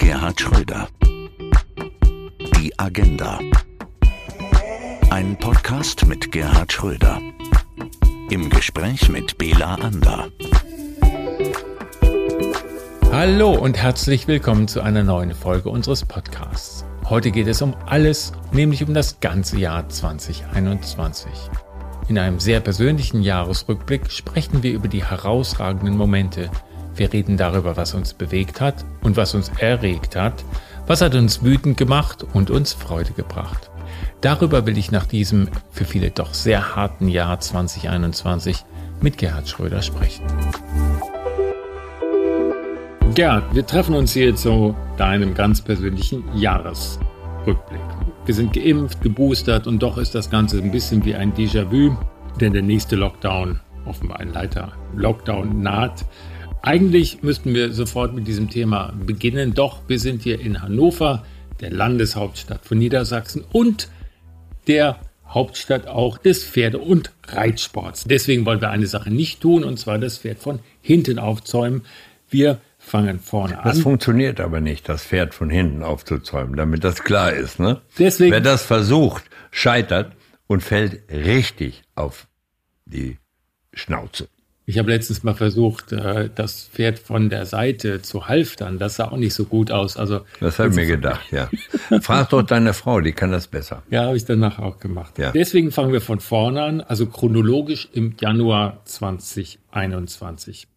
Gerhard Schröder. Die Agenda. Ein Podcast mit Gerhard Schröder. Im Gespräch mit Bela Ander. Hallo und herzlich willkommen zu einer neuen Folge unseres Podcasts. Heute geht es um alles, nämlich um das ganze Jahr 2021. In einem sehr persönlichen Jahresrückblick sprechen wir über die herausragenden Momente. Wir reden darüber, was uns bewegt hat und was uns erregt hat, was hat uns wütend gemacht und uns Freude gebracht. Darüber will ich nach diesem für viele doch sehr harten Jahr 2021 mit Gerhard Schröder sprechen. Gerhard, wir treffen uns hier zu deinem ganz persönlichen Jahresrückblick. Wir sind geimpft, geboostert und doch ist das Ganze ein bisschen wie ein Déjà-vu, denn der nächste Lockdown, offenbar ein Leiter Lockdown naht. Eigentlich müssten wir sofort mit diesem Thema beginnen, doch wir sind hier in Hannover, der Landeshauptstadt von Niedersachsen und der Hauptstadt auch des Pferde- und Reitsports. Deswegen wollen wir eine Sache nicht tun, und zwar das Pferd von hinten aufzäumen. Wir fangen vorne an. Das funktioniert aber nicht, das Pferd von hinten aufzuzäumen, damit das klar ist. Ne? Deswegen, Wer das versucht, scheitert und fällt richtig auf die Schnauze. Ich habe letztens mal versucht, äh, das Pferd von der Seite zu halftern. Das sah auch nicht so gut aus. Also Das habe ich mir gedacht, ja. Frag doch deine Frau, die kann das besser. Ja, habe ich danach auch gemacht. Ja. Deswegen fangen wir von vorne an, also chronologisch im Januar 2021.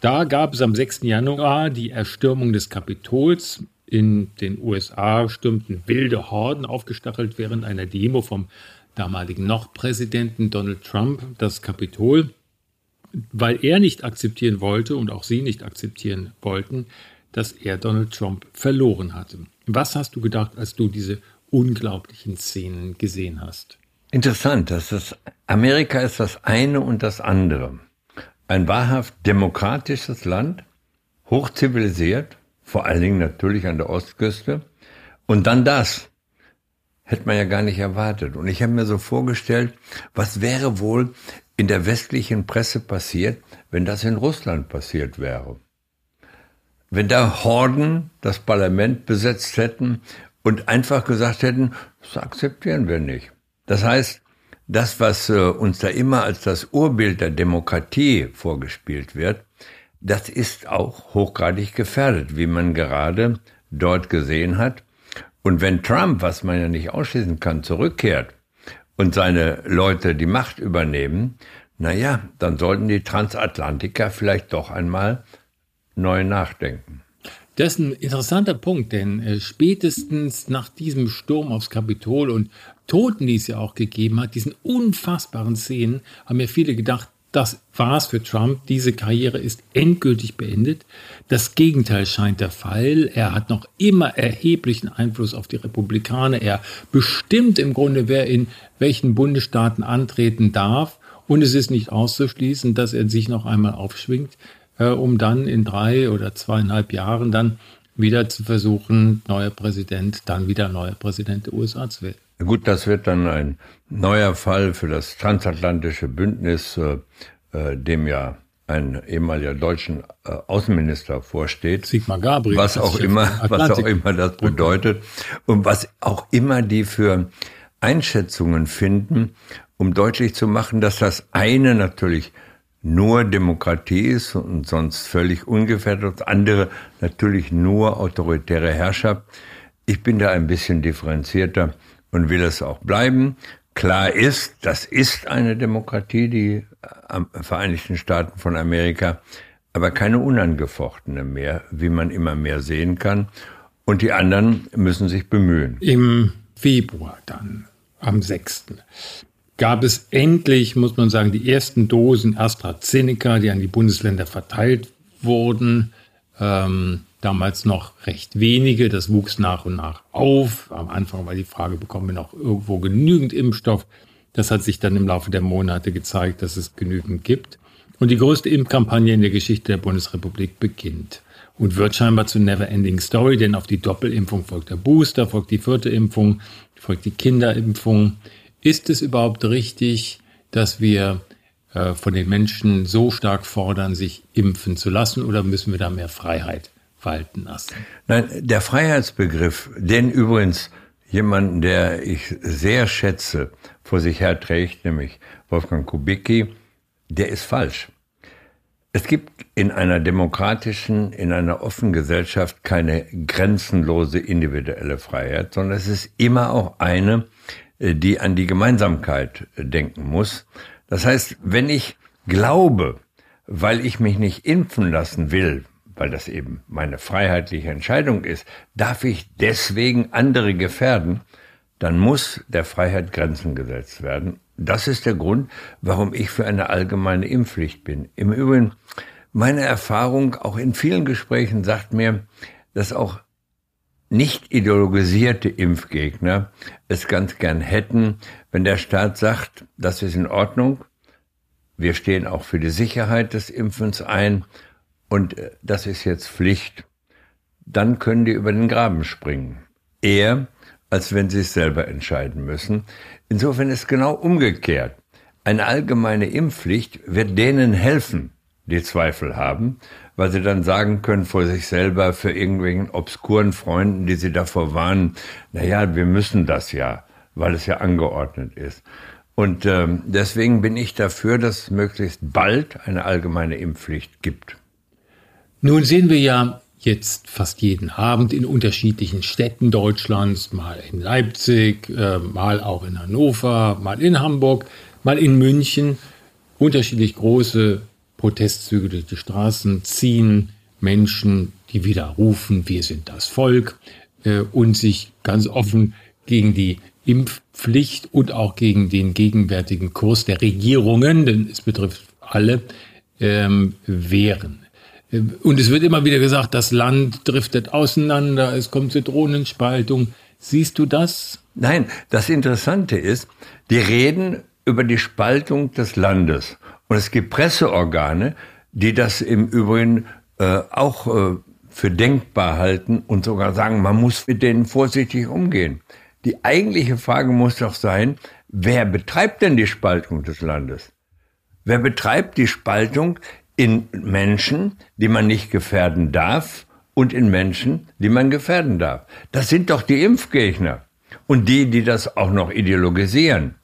Da gab es am 6. Januar die Erstürmung des Kapitols. In den USA stürmten wilde Horden aufgestachelt während einer Demo vom damaligen noch Präsidenten Donald Trump das Kapitol, weil er nicht akzeptieren wollte und auch sie nicht akzeptieren wollten, dass er Donald Trump verloren hatte. Was hast du gedacht, als du diese unglaublichen Szenen gesehen hast? Interessant, dass das Amerika ist das eine und das andere. Ein wahrhaft demokratisches Land, hochzivilisiert, vor allen Dingen natürlich an der Ostküste. Und dann das. Hätte man ja gar nicht erwartet. Und ich habe mir so vorgestellt, was wäre wohl in der westlichen Presse passiert, wenn das in Russland passiert wäre. Wenn da Horden das Parlament besetzt hätten und einfach gesagt hätten, das akzeptieren wir nicht. Das heißt, das, was äh, uns da immer als das Urbild der Demokratie vorgespielt wird, das ist auch hochgradig gefährdet, wie man gerade dort gesehen hat. Und wenn Trump, was man ja nicht ausschließen kann, zurückkehrt und seine Leute die Macht übernehmen, na ja, dann sollten die Transatlantiker vielleicht doch einmal neu nachdenken. Das ist ein interessanter Punkt, denn äh, spätestens nach diesem Sturm aufs Kapitol und Toten, die es ja auch gegeben hat, diesen unfassbaren Szenen, haben ja viele gedacht, das war's für Trump. Diese Karriere ist endgültig beendet. Das Gegenteil scheint der Fall. Er hat noch immer erheblichen Einfluss auf die Republikaner. Er bestimmt im Grunde, wer in welchen Bundesstaaten antreten darf. Und es ist nicht auszuschließen, dass er sich noch einmal aufschwingt, äh, um dann in drei oder zweieinhalb Jahren dann wieder zu versuchen, neuer Präsident, dann wieder neuer Präsident der USA zu werden. Gut, das wird dann ein neuer Fall für das transatlantische Bündnis, äh, äh, dem ja ein ehemaliger deutschen äh, Außenminister vorsteht. Sigmar Gabriel. Was auch immer, was auch immer das bedeutet und was auch immer die für Einschätzungen finden, um deutlich zu machen, dass das eine natürlich nur Demokratie ist und sonst völlig ungefährdet, das andere natürlich nur autoritäre Herrschaft. Ich bin da ein bisschen differenzierter und will es auch bleiben. Klar ist, das ist eine Demokratie, die am- Vereinigten Staaten von Amerika, aber keine unangefochtene mehr, wie man immer mehr sehen kann. Und die anderen müssen sich bemühen. Im Februar dann, am 6. gab es endlich, muss man sagen, die ersten Dosen AstraZeneca, die an die Bundesländer verteilt wurden. Ähm, damals noch recht wenige, das wuchs nach und nach auf. Am Anfang war die Frage, bekommen wir noch irgendwo genügend Impfstoff? Das hat sich dann im Laufe der Monate gezeigt, dass es genügend gibt. Und die größte Impfkampagne in der Geschichte der Bundesrepublik beginnt und wird scheinbar zur Never-Ending Story, denn auf die Doppelimpfung folgt der Booster, folgt die vierte Impfung, folgt die Kinderimpfung. Ist es überhaupt richtig, dass wir äh, von den Menschen so stark fordern, sich impfen zu lassen oder müssen wir da mehr Freiheit walten lassen. Nein, der Freiheitsbegriff, den übrigens jemanden, der ich sehr schätze, vor sich herträgt, nämlich Wolfgang Kubicki, der ist falsch. Es gibt in einer demokratischen, in einer offenen Gesellschaft keine grenzenlose individuelle Freiheit, sondern es ist immer auch eine, äh, die an die Gemeinsamkeit denken muss. Das heißt, wenn ich glaube, weil ich mich nicht impfen lassen will, weil das eben meine freiheitliche Entscheidung ist, darf ich deswegen andere gefährden, dann muss der Freiheit Grenzen gesetzt werden. Das ist der Grund, warum ich für eine allgemeine Impfpflicht bin. Im Übrigen, meine Erfahrung auch in vielen Gesprächen sagt mir, dass auch nicht ideologisierte Impfgegner es ganz gern hätten, wenn der Staat sagt, das ist in Ordnung, wir stehen auch für die Sicherheit des Impfens ein und äh, das ist jetzt Pflicht, dann können die über den Graben springen. Eher, als wenn sie es selber entscheiden müssen. Insofern ist genau umgekehrt. Eine allgemeine Impfpflicht wird denen helfen, die Zweifel haben, weil sie dann sagen können vor sich selber für irgendwelchen obskuren Freunden, die sie davor warnen, naja, wir müssen das ja, weil es ja angeordnet ist. Und ähm, deswegen bin ich dafür, dass es möglichst bald eine allgemeine Impfpflicht gibt. Nun sehen wir ja jetzt fast jeden Abend in unterschiedlichen Städten Deutschlands, mal in Leipzig, äh, mal auch in Hannover, mal in Hamburg, mal in München, unterschiedlich große Protestzüge durch die Straßen ziehen, Menschen, die wieder rufen, wir sind das Volk äh, und sich ganz offen gegen die Impfpflicht und auch gegen den gegenwärtigen Kurs der Regierungen, denn es betrifft alle, ähm, wehren. Und es wird immer wieder gesagt, das Land driftet auseinander, es kommt zur Drohnenspaltung. Siehst du das? Nein, das Interessante ist, die reden über die Spaltung des Landes. Und es gibt Presseorgane, die das im Übrigen äh, auch äh, für denkbar halten und sogar sagen, man muss mit denen vorsichtig umgehen. Die eigentliche Frage muss doch sein, wer betreibt denn die Spaltung des Landes? Wer betreibt die Spaltung in Menschen, die man nicht gefährden darf und in Menschen, die man gefährden darf. Das sind doch die Impfgegner und die, die das auch noch ideologisieren.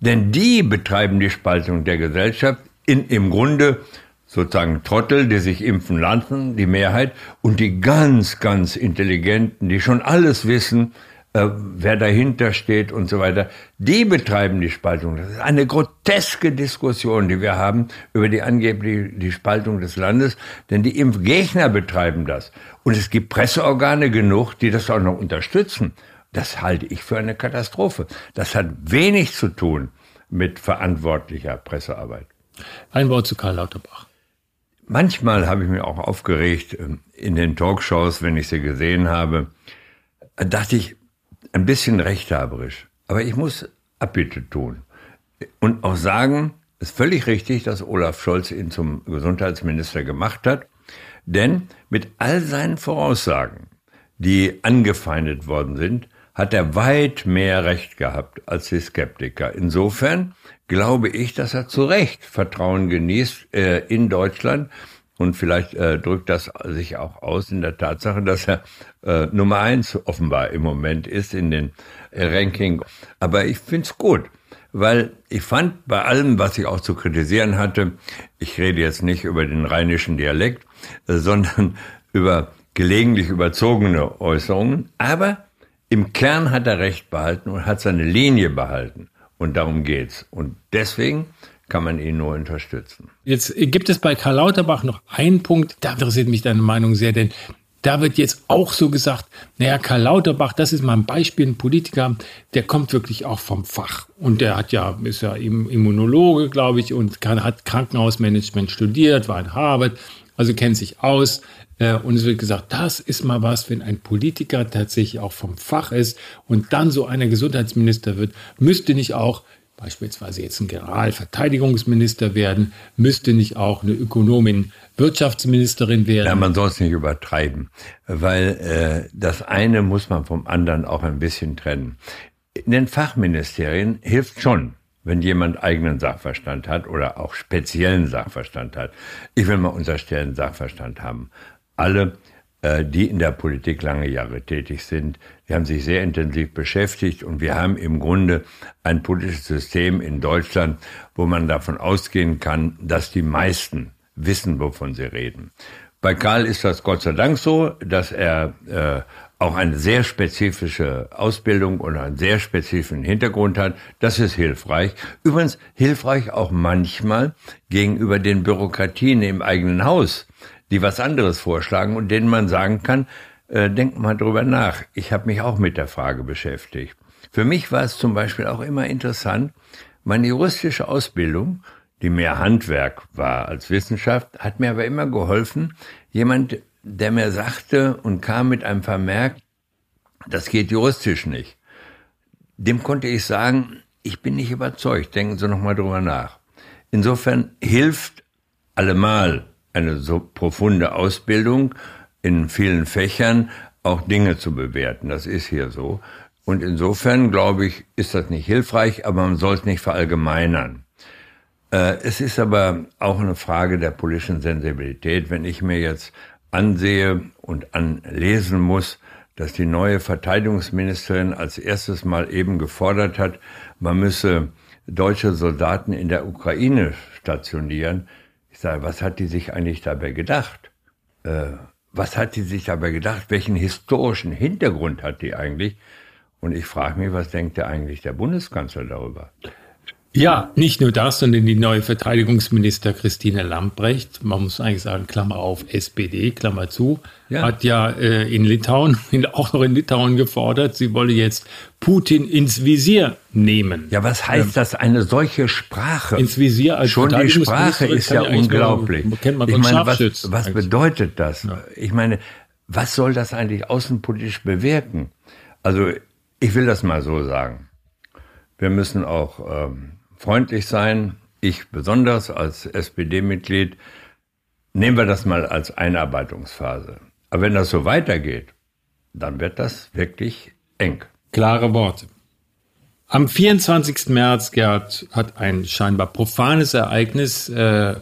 Denn die betreiben die Spaltung der Gesellschaft in im Grunde sozusagen Trottel, die sich impfen lassen, die Mehrheit, und die ganz, ganz Intelligenten, die schon alles wissen, äh, wer dahinter steht und so weiter, die betreiben die Spaltung. Das ist eine groteske Diskussion, die wir haben über die angebliche die Spaltung des Landes, denn die Impfgegner betreiben das. Und es gibt Presseorgane genug, die das auch noch unterstützen. Das halte ich für eine Katastrophe. Das hat wenig zu tun mit verantwortlicher Pressearbeit. Ein Wort zu Karl Lauterbach. Manchmal habe ich mich auch aufgeregt ähm, in den Talkshows, wenn ich sie gesehen habe. Da dachte ich, ein bisschen rechthaberisch. Aber ich muss Abbitte tun. Und auch sagen, es ist völlig richtig, dass Olaf Scholz ihn zum Gesundheitsminister gemacht hat. Denn mit all seinen Voraussagen, die angefeindet worden sind, hat er weit mehr Recht gehabt als die Skeptiker. Insofern glaube ich, dass er zu Recht Vertrauen genießt äh, in Deutschland und vielleicht äh, drückt das sich auch aus in der Tatsache, dass er äh, Nummer eins offenbar im Moment ist in den äh, Ranking. Aber ich find's gut, weil ich fand bei allem, was ich auch zu kritisieren hatte, ich rede jetzt nicht über den rheinischen Dialekt, äh, sondern über gelegentlich überzogene Äußerungen, aber im Kern hat er Recht behalten und hat seine Linie behalten. Und darum geht's. Und deswegen kann man ihn nur unterstützen. Jetzt gibt es bei Karl Lauterbach noch einen Punkt, da interessiert mich deine Meinung sehr, denn da wird jetzt auch so gesagt, naja, Karl Lauterbach, das ist mal ein Beispiel, ein Politiker, der kommt wirklich auch vom Fach. Und der hat ja, ist ja Immunologe, glaube ich, und kann, hat Krankenhausmanagement studiert, war in Harvard, also kennt sich aus. Äh, und es wird gesagt, das ist mal was, wenn ein Politiker tatsächlich auch vom Fach ist und dann so einer Gesundheitsminister wird, müsste nicht auch beispielsweise jetzt ein Generalverteidigungsminister werden, müsste nicht auch eine Ökonomin Wirtschaftsministerin werden. Ja, man soll es nicht übertreiben, weil äh, das eine muss man vom anderen auch ein bisschen trennen. In den Fachministerien hilft schon, wenn jemand eigenen Sachverstand hat oder auch speziellen Sachverstand hat. Ich will mal unterstellen, Sachverstand haben alle die in der Politik lange Jahre tätig sind. Die haben sich sehr intensiv beschäftigt und wir haben im Grunde ein politisches System in Deutschland, wo man davon ausgehen kann, dass die meisten wissen, wovon sie reden. Bei Karl ist das Gott sei Dank so, dass er äh, auch eine sehr spezifische Ausbildung und einen sehr spezifischen Hintergrund hat. Das ist hilfreich. Übrigens hilfreich auch manchmal gegenüber den Bürokratien im eigenen Haus, die was anderes vorschlagen und denen man sagen kann, äh, denkt mal drüber nach. Ich habe mich auch mit der Frage beschäftigt. Für mich war es zum Beispiel auch immer interessant, meine juristische Ausbildung, die mehr Handwerk war als Wissenschaft, hat mir aber immer geholfen, jemand, der mir sagte und kam mit einem Vermerk, das geht juristisch nicht. Dem konnte ich sagen, ich bin nicht überzeugt, denken Sie nochmal drüber nach. Insofern hilft allemal eine so profunde Ausbildung in vielen Fächern auch Dinge zu bewerten. Das ist hier so. Und insofern, glaube ich, ist das nicht hilfreich, aber man soll es nicht verallgemeinern. Äh, es ist aber auch eine Frage der politischen Sensibilität. Wenn ich mir jetzt ansehe und anlesen muss, dass die neue Verteidigungsministerin als erstes Mal eben gefordert hat, man müsse deutsche Soldaten in der Ukraine stationieren. Ich sage, was hat die sich eigentlich dabei gedacht? Äh, was hat die sich dabei gedacht? Welchen historischen Hintergrund hat die eigentlich? Und ich frage mich, was denkt der eigentlich der Bundeskanzler darüber? Ja, nicht nur das, sondern die neue Verteidigungsminister Christine Lambrecht, man muss eigentlich sagen, Klammer auf, SPD, Klammer zu, ja. hat ja äh, in Litauen, auch noch in Litauen gefordert, sie wolle jetzt Putin ins Visier nehmen. Ja, was heißt ähm, das, eine solche Sprache? Ins Visier als Schon die Sprache ist ja unglaublich. Mal, kennt man ich meine, was, was bedeutet das? Ja. Ich meine, was soll das eigentlich außenpolitisch bewirken? Also, ich will das mal so sagen. Wir müssen auch ähm, freundlich sein. Ich besonders als SPD-Mitglied. Nehmen wir das mal als Einarbeitungsphase. Aber wenn das so weitergeht, dann wird das wirklich eng. Klare Worte. Am 24. März, Gerd, hat ein scheinbar profanes Ereignis äh,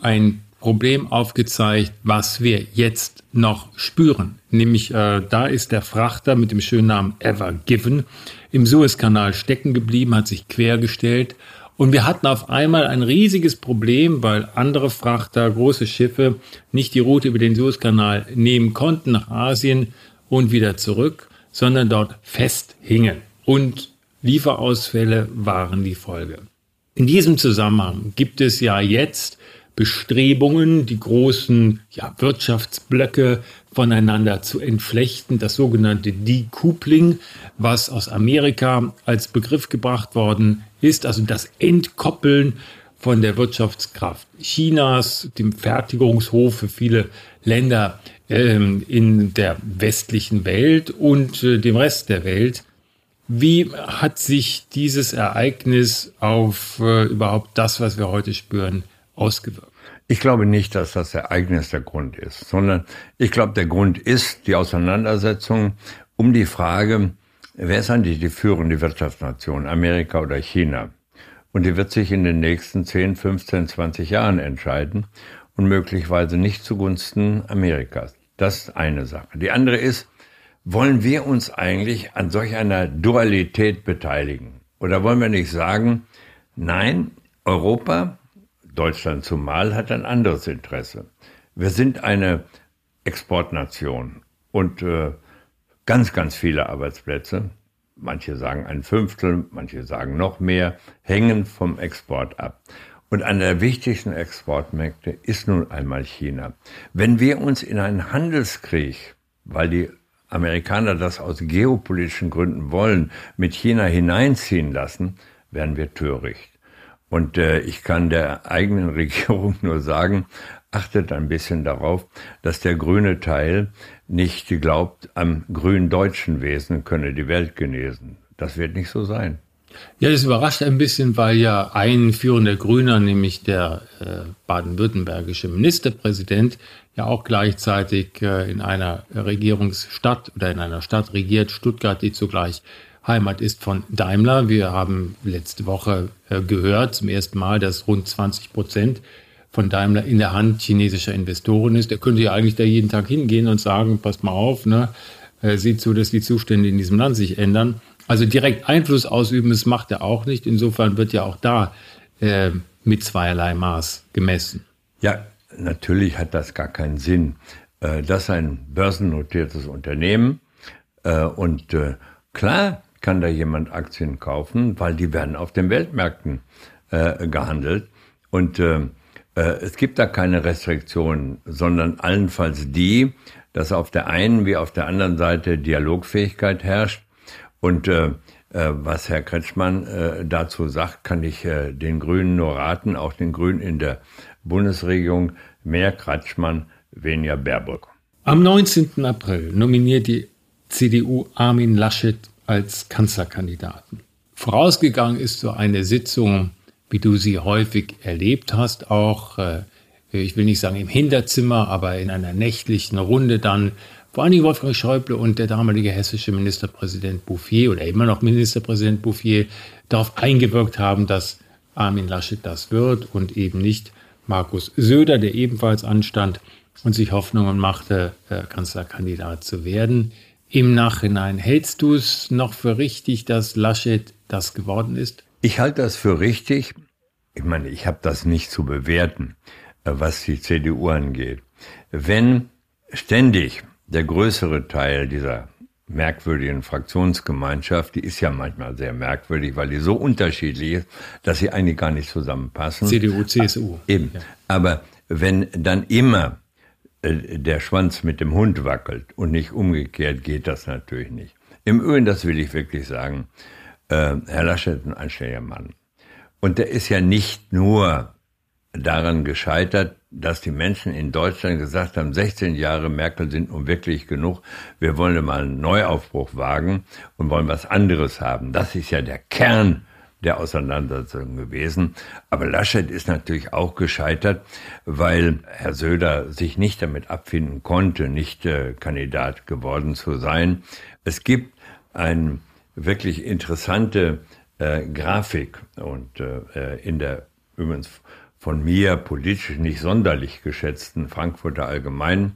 ein Problem aufgezeigt, was wir jetzt noch spüren. Nämlich, äh, da ist der Frachter mit dem schönen Namen Ever Given im Suezkanal stecken geblieben, hat sich quergestellt und wir hatten auf einmal ein riesiges Problem, weil andere Frachter, große Schiffe nicht die Route über den Suezkanal nehmen konnten nach Asien und wieder zurück, sondern dort festhingen. Und Lieferausfälle waren die Folge. In diesem Zusammenhang gibt es ja jetzt Bestrebungen, die großen ja, Wirtschaftsblöcke voneinander zu entflechten, das sogenannte Decoupling, was aus Amerika als Begriff gebracht worden ist, also das Entkoppeln von der Wirtschaftskraft Chinas, dem Fertigungshof für viele Länder ähm, in der westlichen Welt und äh, dem Rest der Welt. Wie hat sich dieses Ereignis auf äh, überhaupt das, was wir heute spüren, ausgewirkt? Ich glaube nicht, dass das Ereignis der Grund ist, sondern ich glaube, der Grund ist die Auseinandersetzung um die Frage, wer ist eigentlich die führende Wirtschaftsnation, Amerika oder China? Und die wird sich in den nächsten 10, 15, 20 Jahren entscheiden und möglicherweise nicht zugunsten Amerikas. Das ist eine Sache. Die andere ist, wollen wir uns eigentlich an solch einer Dualität beteiligen? Oder wollen wir nicht sagen, nein, Europa Deutschland zumal hat ein anderes Interesse. Wir sind eine Exportnation und äh, ganz, ganz viele Arbeitsplätze, manche sagen ein Fünftel, manche sagen noch mehr, hängen vom Export ab. Und einer der wichtigsten Exportmärkte ist nun einmal China. Wenn wir uns in einen Handelskrieg, weil die Amerikaner das aus geopolitischen Gründen wollen, mit China hineinziehen lassen, werden wir töricht. Und äh, ich kann der eigenen Regierung nur sagen, achtet ein bisschen darauf, dass der grüne Teil nicht glaubt, am grün deutschen Wesen könne die Welt genesen. Das wird nicht so sein. Ja, das überrascht ein bisschen, weil ja ein führender Grüner, nämlich der äh, baden-württembergische Ministerpräsident, ja auch gleichzeitig äh, in einer Regierungsstadt oder in einer Stadt regiert, Stuttgart, die zugleich Heimat ist von Daimler. Wir haben letzte Woche äh, gehört zum ersten Mal, dass rund 20 Prozent von Daimler in der Hand chinesischer Investoren ist. Der könnte ja eigentlich da jeden Tag hingehen und sagen, passt mal auf, ne? Äh, sieht zu, dass die Zustände in diesem Land sich ändern. Also direkt Einfluss ausüben, das macht er auch nicht. Insofern wird ja auch da äh, mit zweierlei Maß gemessen. Ja, natürlich hat das gar keinen Sinn. Äh, das ist ein börsennotiertes Unternehmen und klar kann da jemand Aktien kaufen, weil die werden auf den Weltmärkten äh, gehandelt und äh, äh, es gibt da keine Restriktionen, sondern allenfalls die, dass auf der einen wie auf der anderen Seite Dialogfähigkeit herrscht und äh, äh, was Herr Kretschmann äh, dazu sagt, kann ich äh, den Grünen nur raten, auch den Grünen in der Bundesregierung, mehr Kretschmann, weniger Baerbock. Am 19. April nominiert die CDU Armin Laschet als Kanzlerkandidaten. Vorausgegangen ist so eine Sitzung, wie du sie häufig erlebt hast, auch, äh, ich will nicht sagen im Hinterzimmer, aber in einer nächtlichen Runde dann vor allen Dingen Wolfgang Schäuble und der damalige hessische Ministerpräsident Bouffier oder immer noch Ministerpräsident Bouffier darauf eingewirkt haben, dass Armin Laschet das wird und eben nicht Markus Söder, der ebenfalls anstand und sich Hoffnungen machte, äh, Kanzlerkandidat zu werden. Im Nachhinein hältst du es noch für richtig, dass Laschet das geworden ist? Ich halte das für richtig. Ich meine, ich habe das nicht zu bewerten, äh, was die CDU angeht. Wenn ständig der größere Teil dieser merkwürdigen Fraktionsgemeinschaft, die ist ja manchmal sehr merkwürdig, weil die so unterschiedlich ist, dass sie eigentlich gar nicht zusammenpassen. CDU, CSU. Eben. Ja. Aber wenn dann immer der Schwanz mit dem Hund wackelt und nicht umgekehrt, geht das natürlich nicht. Im Übrigen, das will ich wirklich sagen, äh, Herr Laschet ist ein anständiger Mann. Und der ist ja nicht nur daran gescheitert, dass die Menschen in Deutschland gesagt haben, 16 Jahre Merkel sind nun wirklich genug, wir wollen mal einen Neuaufbruch wagen und wollen was anderes haben. Das ist ja der Kern der Auseinandersetzung gewesen. Aber Laschet ist natürlich auch gescheitert, weil Herr Söder sich nicht damit abfinden konnte, nicht äh, Kandidat geworden zu sein. Es gibt eine wirklich interessante äh, Grafik und äh, in der übrigens von mir politisch nicht sonderlich geschätzten Frankfurter Allgemein,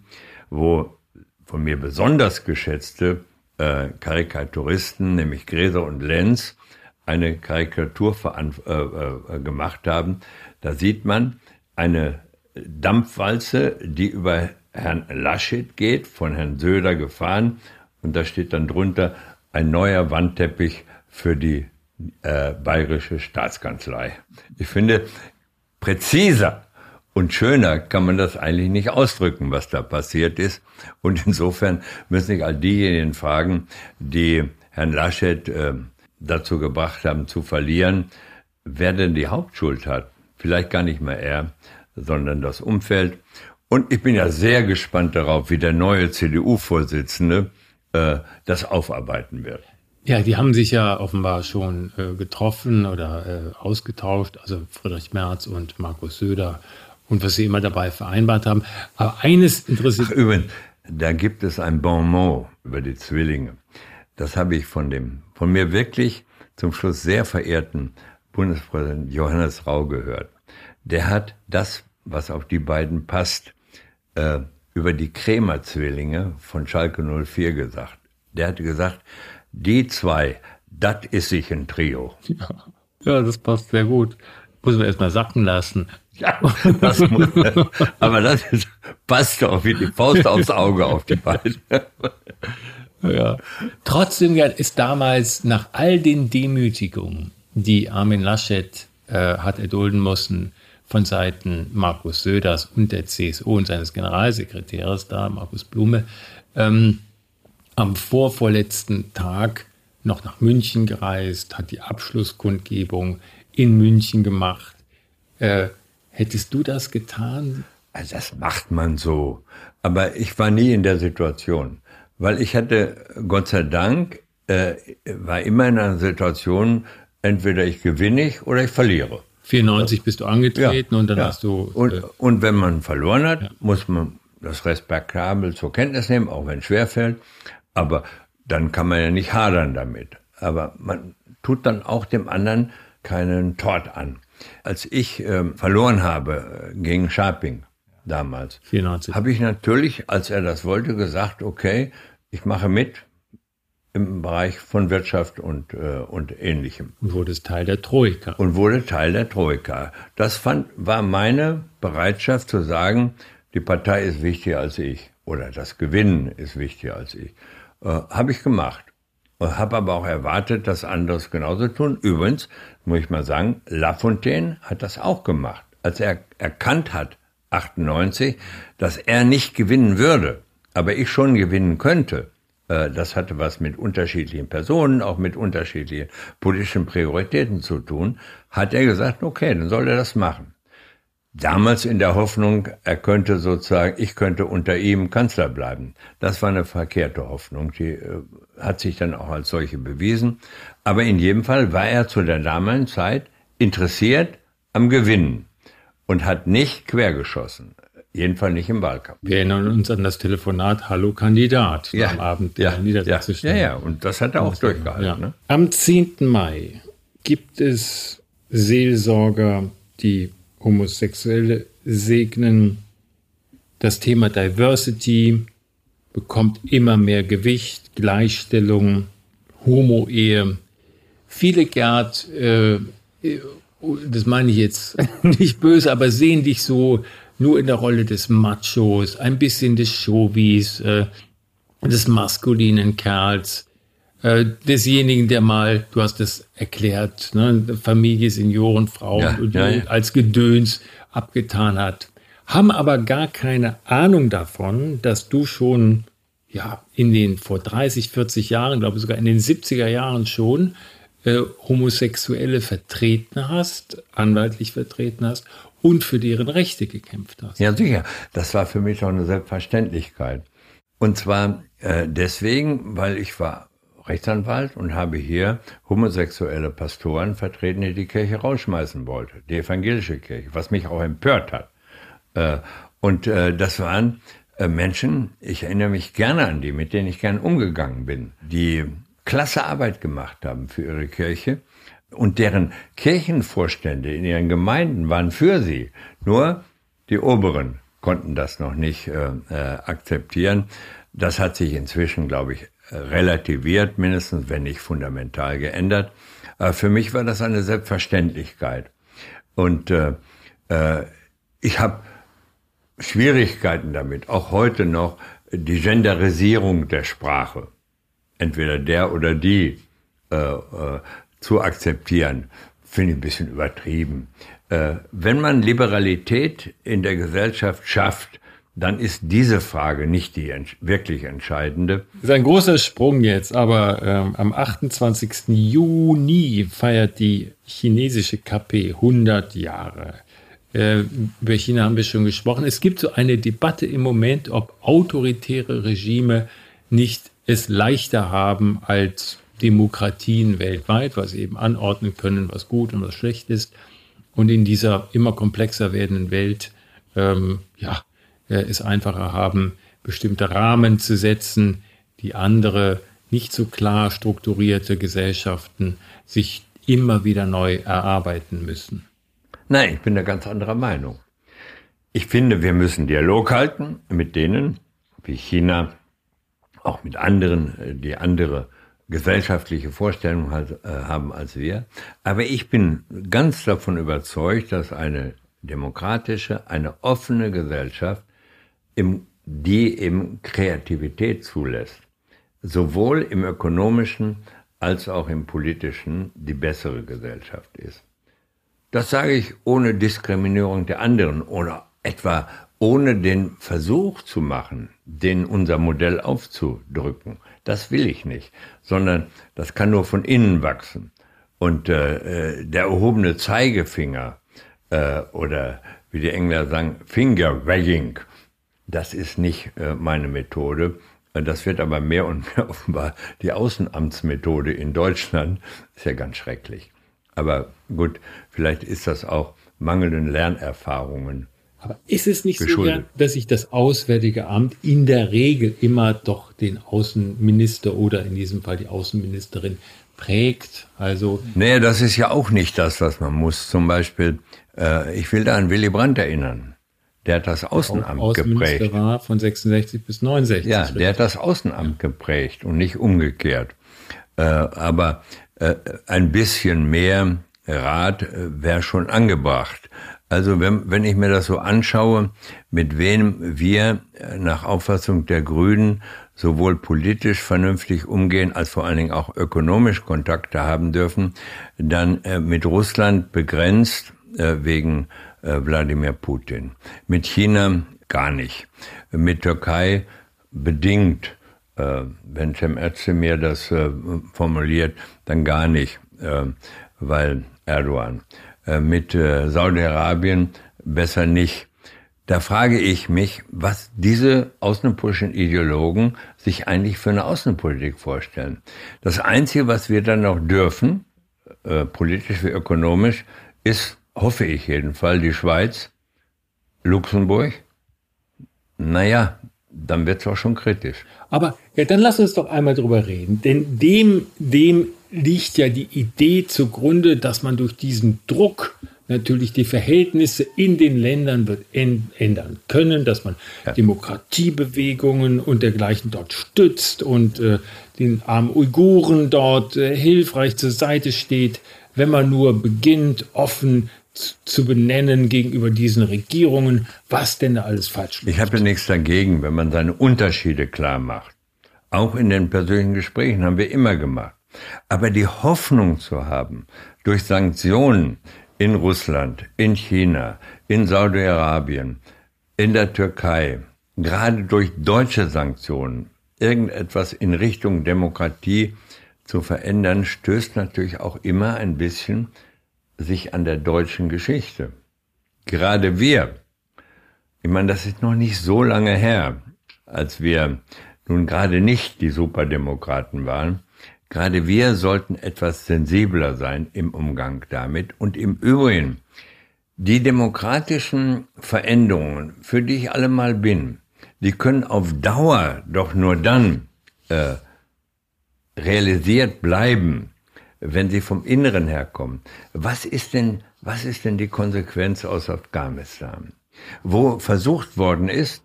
wo von mir besonders geschätzte äh, Karikaturisten, nämlich Gräser und Lenz, eine Karikatur äh, äh, gemacht haben. Da sieht man eine Dampfwalze, die über Herrn Laschet geht, von Herrn Söder gefahren. Und da steht dann drunter ein neuer Wandteppich für die äh, bayerische Staatskanzlei. Ich finde, präziser und schöner kann man das eigentlich nicht ausdrücken, was da passiert ist. Und insofern müssen sich all diejenigen fragen, die Herrn Laschet äh, dazu gebracht haben zu verlieren, wer denn die Hauptschuld hat. Vielleicht gar nicht mehr er, sondern das Umfeld. Und ich bin ja sehr gespannt darauf, wie der neue CDU-Vorsitzende äh, das aufarbeiten wird. Ja, die haben sich ja offenbar schon äh, getroffen oder äh, ausgetauscht, also Friedrich Merz und Markus Söder und was sie immer dabei vereinbart haben. Aber eines interessiert. Ach, übrigens, da gibt es ein Bon mot über die Zwillinge. Das habe ich von dem, von mir wirklich zum Schluss sehr verehrten Bundespräsident Johannes Rau gehört. Der hat das, was auf die beiden passt, äh, über die Krämer-Zwillinge von Schalke 04 gesagt. Der hatte gesagt, die zwei, das ist sich ein Trio. Ja. ja, das passt sehr gut. Muss man erstmal sacken lassen. Ja, das muss, aber das ist, passt doch wie die Faust aufs Auge auf die beiden. Ja. Trotzdem ist damals nach all den Demütigungen, die Armin Laschet äh, hat erdulden müssen von Seiten Markus Söders und der CSU und seines Generalsekretärs da, Markus Blume, ähm, am vorvorletzten Tag noch nach München gereist, hat die Abschlusskundgebung in München gemacht. Äh, hättest du das getan? Also das macht man so. Aber ich war nie in der Situation, weil ich hatte, Gott sei Dank, äh, war immer in einer Situation, entweder ich gewinne ich oder ich verliere. 94 bist du angetreten ja, und dann ja. hast du. Äh, und, und wenn man verloren hat, ja. muss man das respektabel zur Kenntnis nehmen, auch wenn es schwerfällt. Aber dann kann man ja nicht hadern damit. Aber man tut dann auch dem anderen keinen Tort an. Als ich ähm, verloren habe äh, gegen Scharping damals, 94. habe ich natürlich, als er das wollte, gesagt, okay, ich mache mit im Bereich von Wirtschaft und, äh, und Ähnlichem. Und wurde Teil der Troika. Und wurde Teil der Troika. Das fand, war meine Bereitschaft zu sagen, die Partei ist wichtiger als ich oder das Gewinnen ist wichtiger als ich. Äh, habe ich gemacht. Habe aber auch erwartet, dass andere es genauso tun. Übrigens, muss ich mal sagen, Lafontaine hat das auch gemacht. Als er erkannt hat, 98, dass er nicht gewinnen würde, aber ich schon gewinnen könnte, äh, das hatte was mit unterschiedlichen Personen, auch mit unterschiedlichen politischen Prioritäten zu tun, hat er gesagt, okay, dann soll er das machen. Damals in der Hoffnung, er könnte sozusagen, ich könnte unter ihm Kanzler bleiben. Das war eine verkehrte Hoffnung, die äh, hat sich dann auch als solche bewiesen. Aber in jedem Fall war er zu der damaligen Zeit interessiert am Gewinnen und hat nicht quergeschossen. Jedenfalls nicht im Wahlkampf. Wir erinnern uns an das Telefonat Hallo Kandidat Ja, am Abend ja, der niedersächsischen. Ja, ja, und das hat er auch durchgehalten. Ja. Ne? Am 10. Mai gibt es Seelsorger, die Homosexuelle segnen. Das Thema Diversity bekommt immer mehr Gewicht, Gleichstellung, Homo-Ehe. Viele, Gerd, äh, das meine ich jetzt nicht böse, aber sehen dich so nur in der Rolle des Machos, ein bisschen des Chauvis, äh, des maskulinen Kerls, äh, desjenigen, der mal, du hast es erklärt, ne, Familie, Senioren, Frauen Ja, und, ja, ja. als Gedöns abgetan hat, haben aber gar keine Ahnung davon, dass du schon ja in den vor 30, 40 Jahren, glaube ich sogar in den 70er Jahren schon äh, Homosexuelle vertreten hast, anwaltlich vertreten hast und für deren Rechte gekämpft hast. Ja, sicher. Das war für mich auch eine Selbstverständlichkeit. Und zwar äh, deswegen, weil ich war Rechtsanwalt und habe hier homosexuelle Pastoren vertreten, die die Kirche rausschmeißen wollte, die evangelische Kirche, was mich auch empört hat. Äh, und äh, das waren äh, Menschen, ich erinnere mich gerne an die, mit denen ich gern umgegangen bin, die klasse Arbeit gemacht haben für ihre Kirche und deren Kirchenvorstände in ihren Gemeinden waren für sie. Nur die Oberen konnten das noch nicht äh, äh, akzeptieren. Das hat sich inzwischen, glaube ich, relativiert, mindestens wenn nicht fundamental geändert. Aber für mich war das eine Selbstverständlichkeit. Und äh, äh, ich habe Schwierigkeiten damit, auch heute noch, die Genderisierung der Sprache, entweder der oder die, äh, äh, zu akzeptieren, finde ich ein bisschen übertrieben. Äh, wenn man Liberalität in der Gesellschaft schafft, dann ist diese Frage nicht die ents wirklich entscheidende. Das ist ein großer Sprung jetzt, aber ähm, am 28. Juni feiert die chinesische KP 100 Jahre. Äh, über China haben wir schon gesprochen. Es gibt so eine Debatte im Moment, ob autoritäre Regime nicht es leichter haben als Demokratien weltweit, was sie eben anordnen können, was gut und was schlecht ist. Und in dieser immer komplexer werdenden Welt, ähm, ja, äh, es einfacher haben, bestimmte Rahmen zu setzen, die andere, nicht so klar strukturierte Gesellschaften sich immer wieder neu erarbeiten müssen. Nein, ich bin da ganz anderer Meinung. Ich finde, wir müssen Dialog halten mit denen, wie China, auch mit anderen, äh, die andere gesellschaftliche Vorstellungen halt, äh, haben als wir. Aber ich bin ganz davon überzeugt, dass eine demokratische, eine offene Gesellschaft, im, die eben Kreativität zulässt, sowohl im ökonomischen als auch im politischen die bessere Gesellschaft ist. Das sage ich ohne Diskriminierung der anderen oder etwa ohne den Versuch zu machen, den unser Modell aufzudrücken. Das will ich nicht, sondern das kann nur von innen wachsen. Und äh, der erhobene Zeigefinger äh, oder wie die Engländer sagen, Finger wagging, das ist nicht äh, meine Methode. Das wird aber mehr und mehr offenbar die Außenamtsmethode in Deutschland. Ist ja ganz schrecklich. Aber gut, vielleicht ist das auch mangelnden Lernerfahrungen. Aber ist es nicht Geschuldet. so, dass sich das Auswärtige Amt in der Regel immer doch den Außenminister oder in diesem Fall die Außenministerin prägt. Also nee, das ist ja auch nicht das, was man muss. Zum Beispiel, äh, ich will da an Willy Brandt erinnern. Der hat das Außenamt geprägt. War von 66 bis 69. Ja, der hat das Außenamt geprägt und nicht umgekehrt. Äh, aber äh, ein bisschen mehr Rat äh, wäre schon angebracht. Also wenn, wenn ich mir das so anschaue, mit wem wir nach Auffassung der Grünen sowohl politisch vernünftig umgehen, als vor allen Dingen auch ökonomisch Kontakte haben dürfen, dann äh, mit Russland begrenzt äh, wegen äh, Wladimir Putin. Mit China gar nicht. Mit Türkei bedingt. Äh, wenn Cem Özdemir das äh, formuliert, dann gar nicht, äh, weil Erdogan. Äh, mit äh, Saudi-Arabien besser nicht. Da frage ich mich, was diese außenpolitischen Ideologen sich eigentlich für eine Außenpolitik vorstellen. Das Einzige, was wir dann noch dürfen, äh, politisch wie ökonomisch, ist, hoffe ich jedenfalls, die Schweiz, Luxemburg. Naja, dann wird es auch schon kritisch. Aber ja, dann lass uns doch einmal drüber reden. Denn dem, dem liegt ja die Idee zugrunde, dass man durch diesen Druck natürlich die Verhältnisse in den Ländern wird ändern können, dass man ja. Demokratiebewegungen und dergleichen dort stützt und äh, den armen Uiguren dort äh, hilfreich zur Seite steht, wenn man nur beginnt, offen zu benennen gegenüber diesen Regierungen, was denn da alles falsch läuft. Ich habe ja nichts dagegen, wenn man seine Unterschiede klar macht. Auch in den persönlichen Gesprächen haben wir immer gemacht. Aber die Hoffnung zu haben, durch Sanktionen in Russland, in China, in Saudi-Arabien, in der Türkei, gerade durch deutsche Sanktionen, irgendetwas in Richtung Demokratie zu verändern, stößt natürlich auch immer ein bisschen sich an der deutschen Geschichte. Gerade wir, ich meine, das ist noch nicht so lange her, als wir nun gerade nicht die Superdemokraten waren, Gerade wir sollten etwas sensibler sein im Umgang damit. Und im Übrigen, die demokratischen Veränderungen, für die ich allemal bin, die können auf Dauer doch nur dann äh, realisiert bleiben, wenn sie vom Inneren herkommen. Was ist denn, was ist denn die Konsequenz aus Afghanistan? Wo versucht worden ist,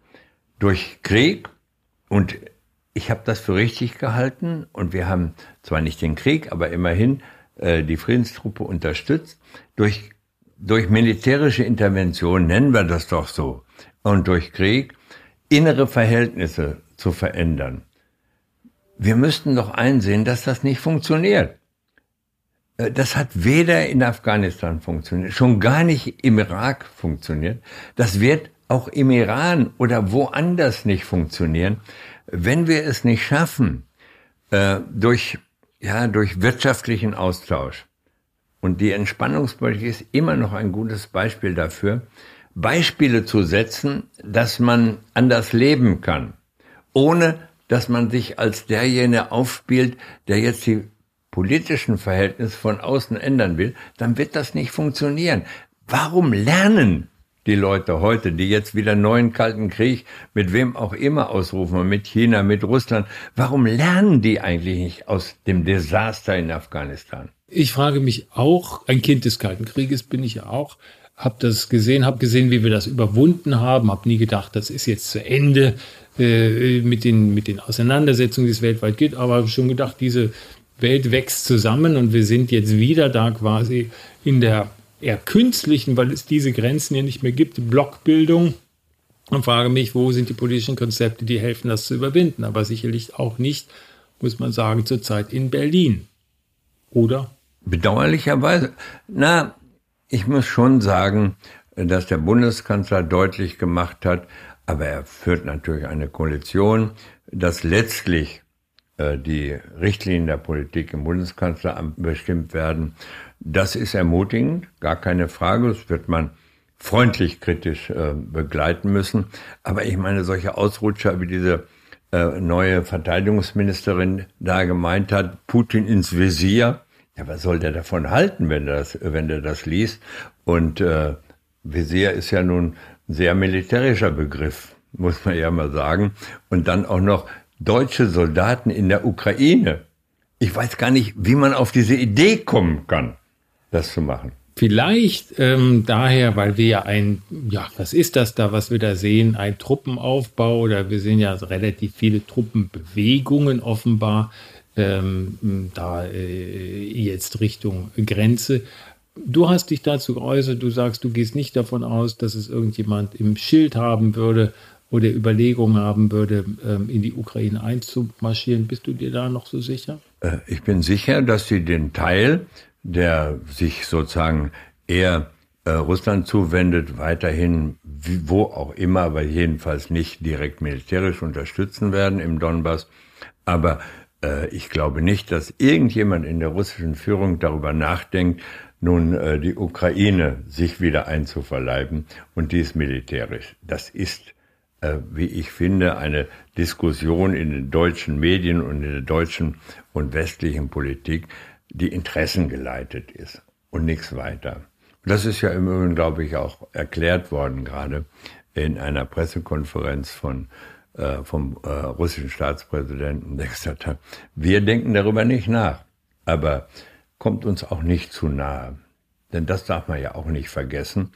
durch Krieg und ich habe das für richtig gehalten und wir haben zwar nicht den Krieg, aber immerhin äh, die Friedenstruppe unterstützt durch durch militärische Intervention nennen wir das doch so und durch Krieg innere Verhältnisse zu verändern. Wir müssten doch einsehen, dass das nicht funktioniert. Äh, das hat weder in Afghanistan funktioniert, schon gar nicht im Irak funktioniert. Das wird auch im Iran oder woanders nicht funktionieren wenn wir es nicht schaffen, äh, durch, ja, durch wirtschaftlichen Austausch, und die Entspannungspolitik ist immer noch ein gutes Beispiel dafür, Beispiele zu setzen, dass man anders leben kann, ohne dass man sich als derjenige aufspielt, der jetzt die politischen Verhältnisse von außen ändern will, dann wird das nicht funktionieren. Warum lernen die Leute heute, die jetzt wieder neuen Kalten Krieg mit wem auch immer ausrufen, mit China, mit Russland, warum lernen die eigentlich nicht aus dem Desaster in Afghanistan? Ich frage mich auch, ein Kind des Kalten Krieges bin ich ja auch, habe das gesehen, habe gesehen, wie wir das überwunden haben, habe nie gedacht, das ist jetzt zu Ende äh, mit, den, mit den Auseinandersetzungen, die es weltweit gibt, aber habe schon gedacht, diese Welt wächst zusammen und wir sind jetzt wieder da quasi in der eher künstlichen, weil es diese Grenzen ja nicht mehr gibt, Blockbildung und frage mich, wo sind die politischen Konzepte, die helfen, das zu überwinden. Aber sicherlich auch nicht, muss man sagen, zurzeit in Berlin. Oder? Bedauerlicherweise. Na, ich muss schon sagen, dass der Bundeskanzler deutlich gemacht hat, aber er führt natürlich eine Koalition, dass letztlich äh, die Richtlinien der Politik im Bundeskanzleramt bestimmt werden. Das ist ermutigend, gar keine Frage. Das wird man freundlich kritisch äh, begleiten müssen. Aber ich meine, solche Ausrutscher wie diese äh, neue Verteidigungsministerin da gemeint hat, Putin ins Visier. Ja, was soll der davon halten, wenn er das, wenn er das liest? Und äh, Visier ist ja nun ein sehr militärischer Begriff, muss man ja mal sagen. Und dann auch noch deutsche Soldaten in der Ukraine. Ich weiß gar nicht, wie man auf diese Idee kommen kann, das zu machen. Vielleicht ähm, daher, weil wir ja ein, ja, was ist das da, was wir da sehen? Ein Truppenaufbau oder wir sehen ja relativ viele Truppenbewegungen offenbar ähm, da äh, jetzt Richtung Grenze. Du hast dich dazu geäußert, du sagst, du gehst nicht davon aus, dass es irgendjemand im Schild haben würde oder Überlegungen haben würde, ähm, in die Ukraine einzumarschieren. Bist du dir da noch so sicher? Äh, ich bin sicher, dass sie den Teil der sich sozusagen eher äh, Russland zuwendet, weiterhin, wo auch immer, aber jedenfalls nicht direkt militärisch unterstützen werden im Donbass. Aber äh, ich glaube nicht, dass irgendjemand in der russischen Führung darüber nachdenkt, nun äh, die Ukraine sich wieder einzuverleiben und dies militärisch. Das ist, äh, wie ich finde, eine Diskussion in den deutschen Medien und in der deutschen und westlichen Politik, die Interessen geleitet ist und nichts weiter. Das ist ja im Übrigen, glaube ich, auch erklärt worden, gerade in einer Pressekonferenz von, äh, vom äh, russischen Staatspräsidenten, der gesagt hat, wir denken darüber nicht nach, aber kommt uns auch nicht zu nahe. Denn das darf man ja auch nicht vergessen.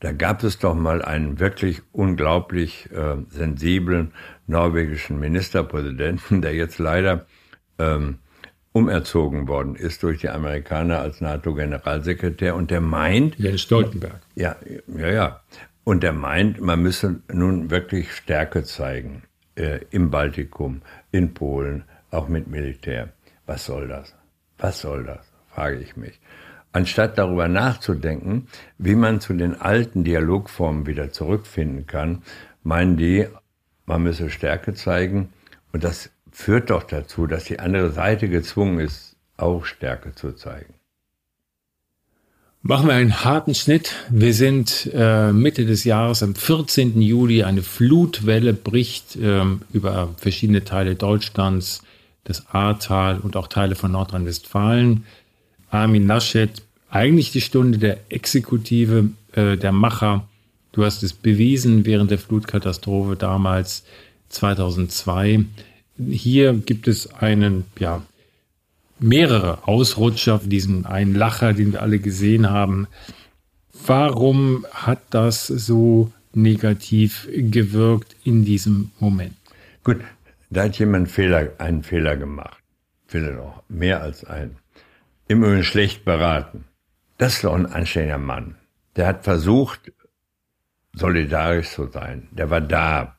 Da gab es doch mal einen wirklich unglaublich äh, sensiblen norwegischen Ministerpräsidenten, der jetzt leider ähm, umerzogen worden ist durch die Amerikaner als NATO-Generalsekretär und der meint. Jens Stoltenberg. Ja, ja, ja. Und der meint, man müsse nun wirklich Stärke zeigen äh, im Baltikum, in Polen, auch mit Militär. Was soll das? Was soll das? frage ich mich. Anstatt darüber nachzudenken, wie man zu den alten Dialogformen wieder zurückfinden kann, meinen die, man müsse Stärke zeigen und das führt doch dazu, dass die andere Seite gezwungen ist, auch Stärke zu zeigen. Machen wir einen harten Schnitt. Wir sind äh, Mitte des Jahres, am 14. Juli, eine Flutwelle bricht äh, über verschiedene Teile Deutschlands, das Ahrtal und auch Teile von Nordrhein-Westfalen. Armin Laschet, eigentlich die Stunde der Exekutive, äh, der Macher. Du hast es bewiesen während der Flutkatastrophe damals 2002 hier gibt es einen, ja, mehrere Ausrutscher, diesen einen Lacher, den wir alle gesehen haben. Warum hat das so negativ gewirkt in diesem Moment? Gut, da hat jemand Fehler, einen Fehler gemacht. Vielleicht auch mehr als einen. Immerhin schlecht beraten. Das ist doch ein anständiger Mann. Der hat versucht, solidarisch zu sein. Der war da.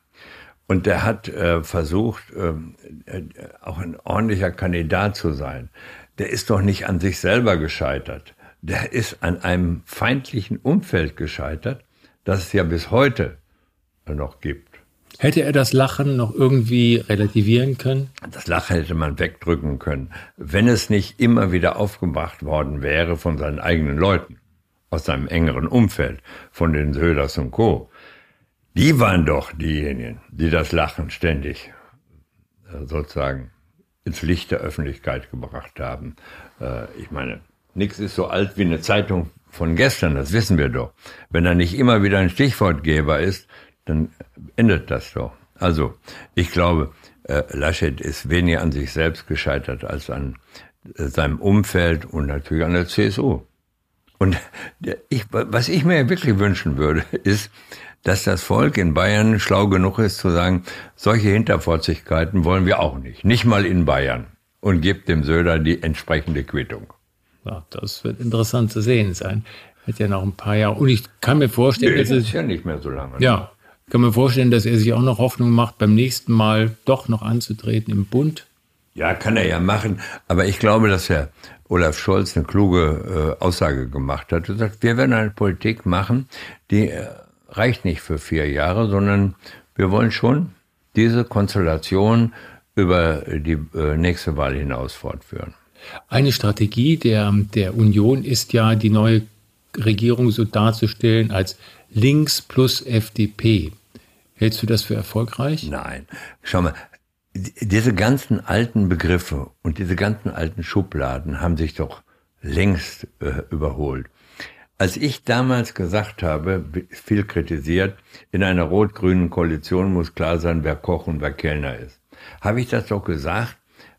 Und der hat äh, versucht, ähm, äh, auch ein ordentlicher Kandidat zu sein. Der ist doch nicht an sich selber gescheitert. Der ist an einem feindlichen Umfeld gescheitert, das es ja bis heute noch gibt. Hätte er das Lachen noch irgendwie relativieren können? Das Lachen hätte man wegdrücken können, wenn es nicht immer wieder aufgebracht worden wäre von seinen eigenen Leuten, aus seinem engeren Umfeld, von den Söders und Co. Die waren doch diejenigen, die das Lachen ständig äh, sozusagen ins Licht der Öffentlichkeit gebracht haben. Äh, ich meine, nichts ist so alt wie eine Zeitung von gestern, das wissen wir doch. Wenn er nicht immer wieder ein Stichwortgeber ist, dann endet das doch. Also, ich glaube, äh, Laschet ist weniger an sich selbst gescheitert als an seinem Umfeld und natürlich an der CSU. Und ich, was ich mir wirklich wünschen würde, ist, dass das Volk in Bayern schlau genug ist zu sagen, solche Hinterfotzigkeiten wollen wir auch nicht. Nicht mal in Bayern. Und gibt dem Söder die entsprechende Quittung. Ja, das wird interessant zu sehen sein. Hat ja noch ein paar Jahre. Und ich kann mir vorstellen, nee, das ist ja nicht mehr so lange. Ja, kann mir vorstellen, dass er sich auch noch Hoffnung macht, beim nächsten Mal doch noch anzutreten im Bund. Ja, kann er ja machen. Aber ich glaube, dass Herr Olaf Scholz eine kluge äh, Aussage gemacht hat. Er sagt, wir werden eine Politik machen, die äh, reicht nicht für vier Jahre, sondern wir wollen schon diese Konstellation über die äh, nächste Wahl hinaus fortführen. Eine Strategie der, der Union ist ja, die neue Regierung so darzustellen als links plus FDP. Hältst du das für erfolgreich? Nein. Schau mal, diese ganzen alten Begriffe und diese ganzen alten Schubladen haben sich doch längst äh, überholt. Als ich damals gesagt habe, viel kritisiert, in einer rot-grünen Koalition muss klar sein, wer Koch und wer Kellner ist, habe ich das doch gesagt,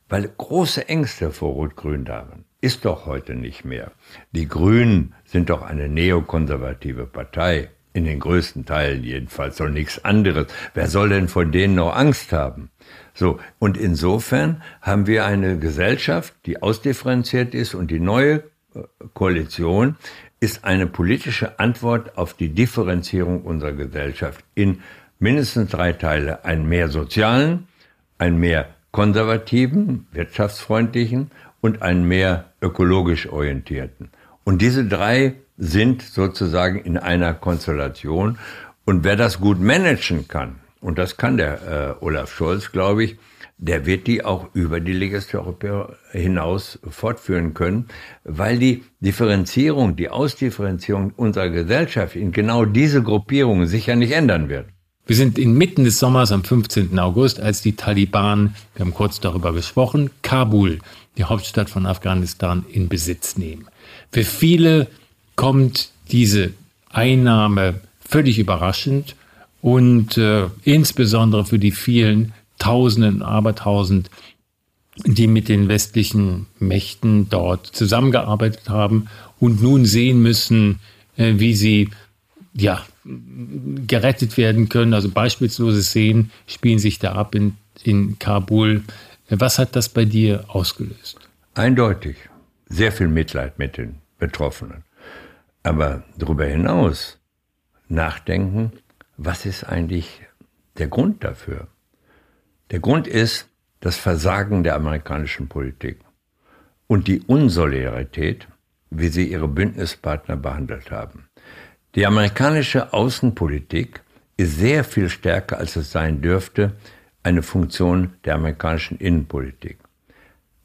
weil große Ängste vor Rot-Grün da waren. Ist doch heute nicht mehr. Die Grünen sind doch eine neokonservative Partei. In den größten Teilen jedenfalls, soll nichts anderes. Wer soll denn von denen noch Angst haben? So. Und insofern haben wir eine Gesellschaft, die ausdifferenziert ist und die neue äh, Koalition ist eine politische Antwort auf die Differenzierung unserer Gesellschaft in mindestens drei Teile. Einen mehr sozialen, einen mehr konservativen, wirtschaftsfreundlichen und einen mehr ökologisch orientierten. Und diese drei sind sozusagen in einer Konstellation. Und wer das gut managen kann, und das kann der äh, Olaf Scholz, glaube ich, der wird die auch über die Legislatur hinaus fortführen können, weil die Differenzierung, die Ausdifferenzierung unserer Gesellschaft in genau diese Gruppierungen sicher nicht ändern wird. Wir sind inmitten des Sommers am 15. August, als die Taliban, wir haben kurz darüber gesprochen, Kabul, die Hauptstadt von Afghanistan, in Besitz nehmen. Für viele kommt diese Einnahme völlig überraschend und äh, insbesondere für die vielen Tausenden, Abertausend, die mit den westlichen Mächten dort zusammengearbeitet haben und nun sehen müssen, äh, wie sie ja gerettet werden können. Also beispiellose Szenen spielen sich da ab in, in Kabul. Was hat das bei dir ausgelöst? Eindeutig. Sehr viel Mitleid mit den Betroffenen. Aber darüber hinaus nachdenken, was ist eigentlich der Grund dafür? Der Grund ist das Versagen der amerikanischen Politik und die Unsolidarität, wie sie ihre Bündnispartner behandelt haben. Die amerikanische Außenpolitik ist sehr viel stärker, als es sein dürfte, eine Funktion der amerikanischen Innenpolitik.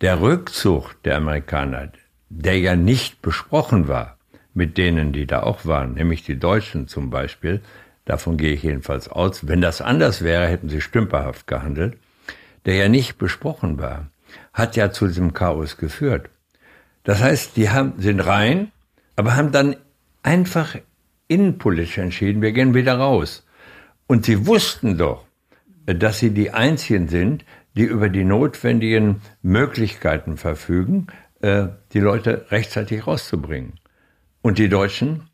Der Rückzug der Amerikaner, der ja nicht besprochen war mit denen, die da auch waren, nämlich die Deutschen zum Beispiel, davon gehe ich jedenfalls aus, wenn das anders wäre, hätten sie stümperhaft gehandelt, der ja nicht besprochen war, hat ja zu diesem Chaos geführt. Das heißt, die haben, sind rein, aber haben dann einfach innenpolitisch entschieden, wir gehen wieder raus. Und sie wussten doch, dass sie die Einzigen sind, die über die notwendigen Möglichkeiten verfügen, äh, die Leute rechtzeitig rauszubringen. Und die Deutschen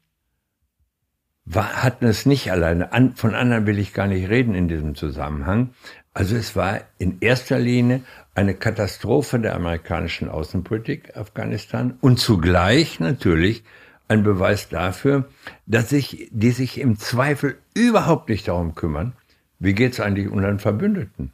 hatten es nicht alleine. von anderen will ich gar nicht reden in diesem Zusammenhang. Also es war in erster Linie eine Katastrophe der amerikanischen Außenpolitik Afghanistan und zugleich natürlich ein Beweis dafür, dass sich, die sich im Zweifel überhaupt nicht darum kümmern, wie geht's eigentlich unseren Verbündeten?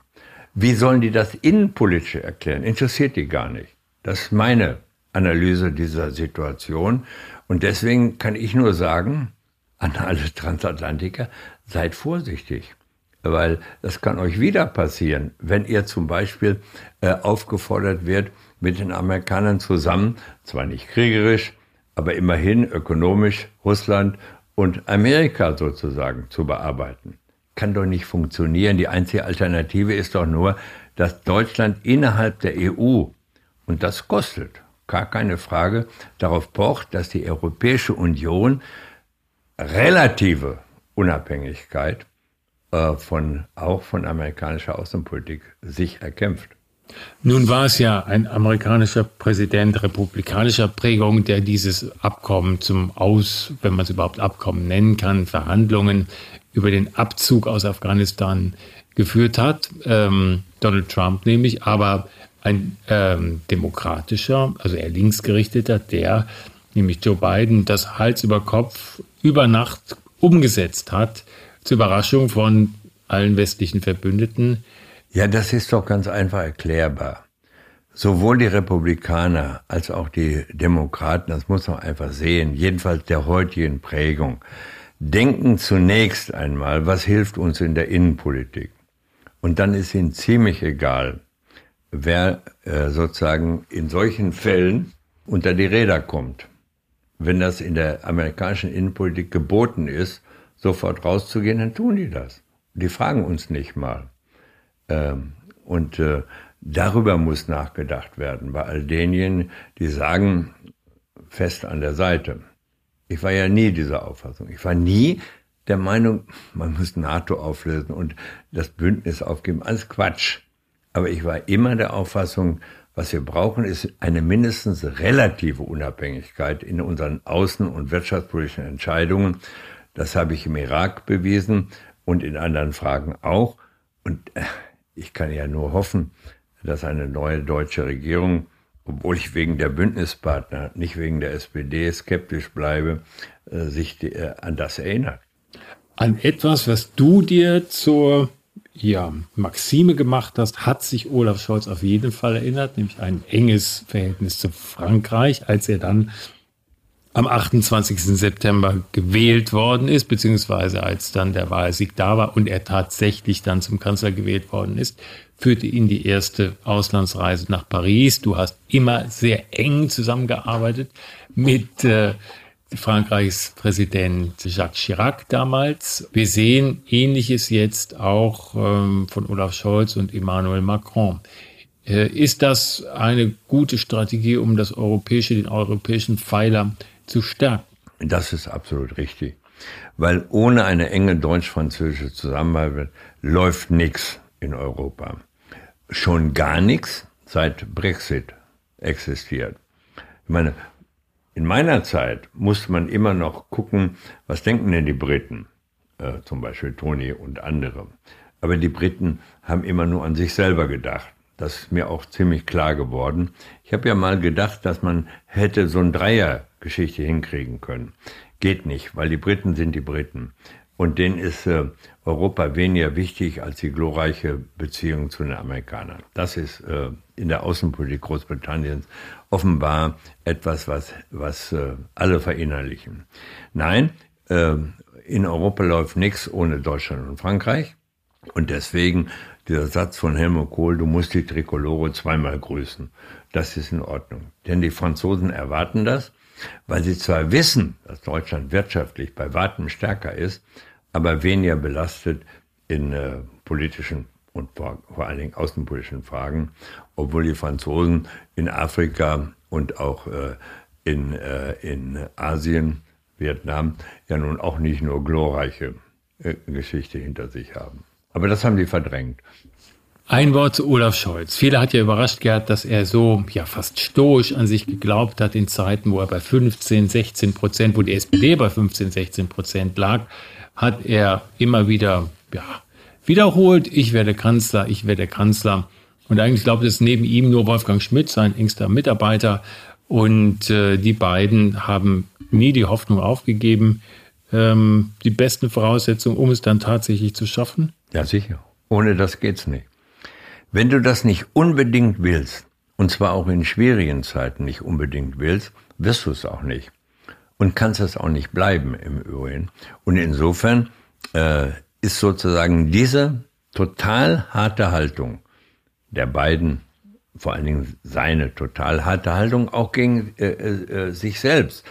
Wie sollen die das innenpolitisch erklären? Interessiert die gar nicht. Das ist meine Analyse dieser Situation. Und deswegen kann ich nur sagen, an alle Transatlantiker, seid vorsichtig. Weil das kann euch wieder passieren, wenn ihr zum Beispiel äh, aufgefordert wird, mit den Amerikanern zusammen, zwar nicht kriegerisch, aber immerhin ökonomisch Russland und Amerika sozusagen zu bearbeiten. Kann doch nicht funktionieren. Die einzige Alternative ist doch nur, dass Deutschland innerhalb der EU, und das kostet, gar keine Frage, darauf pocht, dass die Europäische Union relative Unabhängigkeit äh, von, auch von amerikanischer Außenpolitik sich erkämpft. Nun war es ja ein amerikanischer Präsident republikanischer Prägung, der dieses Abkommen zum Aus, wenn man es überhaupt Abkommen nennen kann, Verhandlungen über den Abzug aus Afghanistan geführt hat. Ähm, Donald Trump nämlich, aber ein ähm, demokratischer, also eher linksgerichteter, der nämlich Joe Biden das Hals über Kopf über Nacht umgesetzt hat, zur Überraschung von allen westlichen Verbündeten ja, das ist doch ganz einfach erklärbar. Sowohl die Republikaner als auch die Demokraten, das muss man einfach sehen, jedenfalls der heutigen Prägung, denken zunächst einmal, was hilft uns in der Innenpolitik. Und dann ist ihnen ziemlich egal, wer äh, sozusagen in solchen Fällen unter die Räder kommt. Wenn das in der amerikanischen Innenpolitik geboten ist, sofort rauszugehen, dann tun die das. Die fragen uns nicht mal. Ähm, und äh, darüber muss nachgedacht werden, bei all denjenigen, die sagen, fest an der Seite. Ich war ja nie dieser Auffassung. Ich war nie der Meinung, man muss NATO auflösen und das Bündnis aufgeben. Alles Quatsch. Aber ich war immer der Auffassung, was wir brauchen, ist eine mindestens relative Unabhängigkeit in unseren außen- und wirtschaftspolitischen Entscheidungen. Das habe ich im Irak bewiesen und in anderen Fragen auch. Und äh, ich kann ja nur hoffen, dass eine neue deutsche Regierung, obwohl ich wegen der Bündnispartner, nicht wegen der SPD skeptisch bleibe, äh, sich äh, an das erinnert. An etwas, was du dir zur ja, Maxime gemacht hast, hat sich Olaf Scholz auf jeden Fall erinnert, nämlich ein enges Verhältnis zu Frankreich, als er dann am 28. September gewählt worden ist, beziehungsweise als dann der Wahlsieg da war und er tatsächlich dann zum Kanzler gewählt worden ist, führte ihn die erste Auslandsreise nach Paris. Du hast immer sehr eng zusammengearbeitet mit äh, Frankreichs Präsident Jacques Chirac damals. Wir sehen Ähnliches jetzt auch ähm, von Olaf Scholz und Emmanuel Macron. Äh, ist das eine gute Strategie, um das europäische, den europäischen Pfeiler zu stärken? Das ist absolut richtig. Weil ohne eine enge deutsch-französische Zusammenarbeit läuft nichts in Europa. Schon gar nichts seit Brexit existiert. Ich meine, in meiner Zeit musste man immer noch gucken, was denken denn die Briten, äh, zum Beispiel Tony und andere. Aber die Briten haben immer nur an sich selber gedacht. Das ist mir auch ziemlich klar geworden. Ich habe ja mal gedacht, dass man hätte so ein Dreiergeschichte hinkriegen können. Geht nicht, weil die Briten sind die Briten. Und denen ist äh, Europa weniger wichtig als die glorreiche Beziehung zu den Amerikanern. Das ist äh, in der Außenpolitik Großbritanniens offenbar etwas, was, was äh, alle verinnerlichen. Nein, äh, in Europa läuft nichts ohne Deutschland und Frankreich. Und deswegen dieser Satz von Helmut Kohl, du musst die Trikolore zweimal grüßen. Das ist in Ordnung. Denn die Franzosen erwarten das, weil sie zwar wissen, dass Deutschland wirtschaftlich bei weitem stärker ist, aber weniger belastet in äh, politischen und vor, vor allen Dingen außenpolitischen Fragen, obwohl die Franzosen in Afrika und auch äh, in, äh, in Asien, Vietnam, ja nun auch nicht nur glorreiche äh, Geschichte hinter sich haben. Aber das haben die verdrängt. Ein Wort zu Olaf Scholz. Viele hat ja überrascht gehabt, dass er so ja fast stoisch an sich geglaubt hat in Zeiten, wo er bei 15, 16 Prozent, wo die SPD bei 15, 16 Prozent lag hat er immer wieder ja, wiederholt, ich werde Kanzler, ich werde Kanzler. Und eigentlich glaubt es neben ihm nur Wolfgang Schmidt, sein engster Mitarbeiter. Und äh, die beiden haben nie die Hoffnung aufgegeben, ähm, die besten Voraussetzungen, um es dann tatsächlich zu schaffen? Ja, sicher. Ohne das geht's nicht. Wenn du das nicht unbedingt willst, und zwar auch in schwierigen Zeiten nicht unbedingt willst, wirst du es auch nicht und kannst es auch nicht bleiben im Übrigen. Und insofern äh, ist sozusagen diese total harte Haltung der beiden, vor allen Dingen seine total harte Haltung auch gegen äh, äh, sich selbst,